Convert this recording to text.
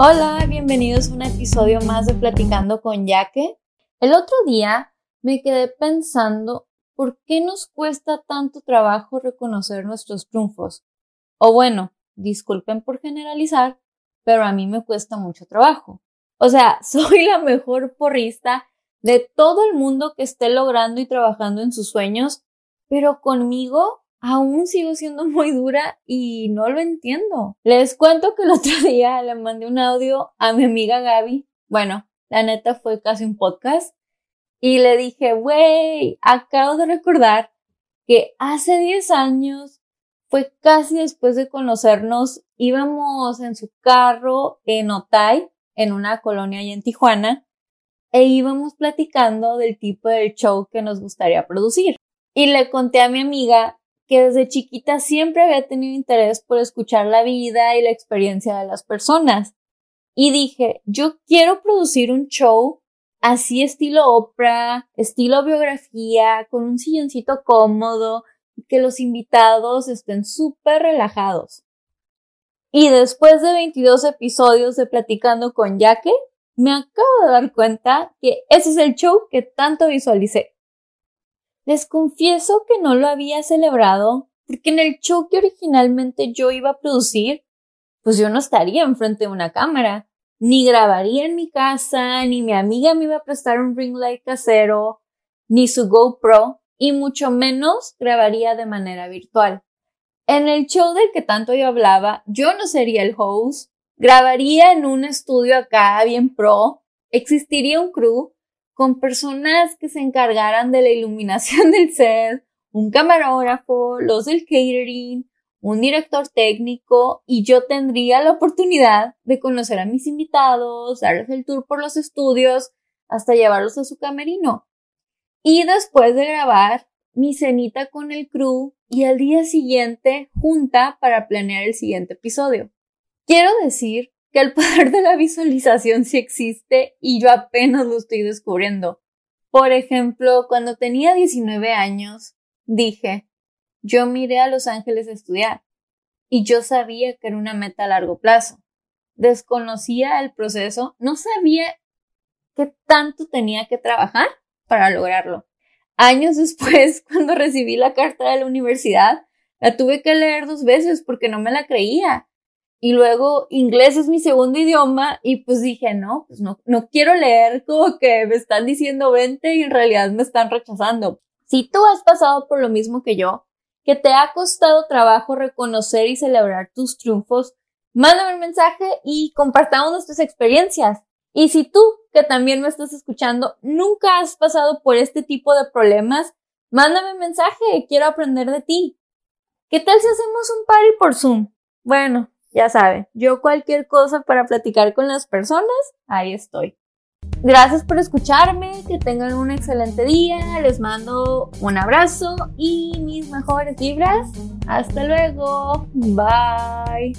Hola, bienvenidos a un episodio más de Platicando con Yaque. El otro día me quedé pensando por qué nos cuesta tanto trabajo reconocer nuestros triunfos. O bueno, disculpen por generalizar, pero a mí me cuesta mucho trabajo. O sea, soy la mejor porrista de todo el mundo que esté logrando y trabajando en sus sueños, pero conmigo aún sigo siendo muy dura y no lo entiendo. Les cuento que el otro día le mandé un audio a mi amiga Gaby. Bueno, la neta fue casi un podcast. Y le dije, wey, acabo de recordar que hace 10 años, fue casi después de conocernos, íbamos en su carro en Otay, en una colonia allá en Tijuana, e íbamos platicando del tipo de show que nos gustaría producir. Y le conté a mi amiga que desde chiquita siempre había tenido interés por escuchar la vida y la experiencia de las personas. Y dije, yo quiero producir un show así estilo Oprah, estilo biografía, con un silloncito cómodo que los invitados estén súper relajados. Y después de 22 episodios de Platicando con Yaque, me acabo de dar cuenta que ese es el show que tanto visualicé. Les confieso que no lo había celebrado porque en el show que originalmente yo iba a producir, pues yo no estaría enfrente de una cámara, ni grabaría en mi casa, ni mi amiga me iba a prestar un ring light casero, ni su GoPro, y mucho menos grabaría de manera virtual. En el show del que tanto yo hablaba, yo no sería el host, grabaría en un estudio acá bien pro, existiría un crew, con personas que se encargaran de la iluminación del set, un camarógrafo, los del catering, un director técnico y yo tendría la oportunidad de conocer a mis invitados, darles el tour por los estudios, hasta llevarlos a su camerino. Y después de grabar, mi cenita con el crew y al día siguiente junta para planear el siguiente episodio. Quiero decir que el poder de la visualización sí existe y yo apenas lo estoy descubriendo. Por ejemplo, cuando tenía 19 años, dije, yo miré a Los Ángeles a estudiar y yo sabía que era una meta a largo plazo. Desconocía el proceso, no sabía qué tanto tenía que trabajar para lograrlo. Años después, cuando recibí la carta de la universidad, la tuve que leer dos veces porque no me la creía y luego inglés es mi segundo idioma y pues dije, no, pues no, no quiero leer como que me están diciendo 20 y en realidad me están rechazando. Si tú has pasado por lo mismo que yo, que te ha costado trabajo reconocer y celebrar tus triunfos, mándame un mensaje y compartamos nuestras experiencias. Y si tú, que también me estás escuchando, nunca has pasado por este tipo de problemas, mándame un mensaje, quiero aprender de ti. ¿Qué tal si hacemos un party por Zoom? Bueno, ya saben, yo cualquier cosa para platicar con las personas, ahí estoy. Gracias por escucharme, que tengan un excelente día, les mando un abrazo y mis mejores vibras. Hasta luego, bye.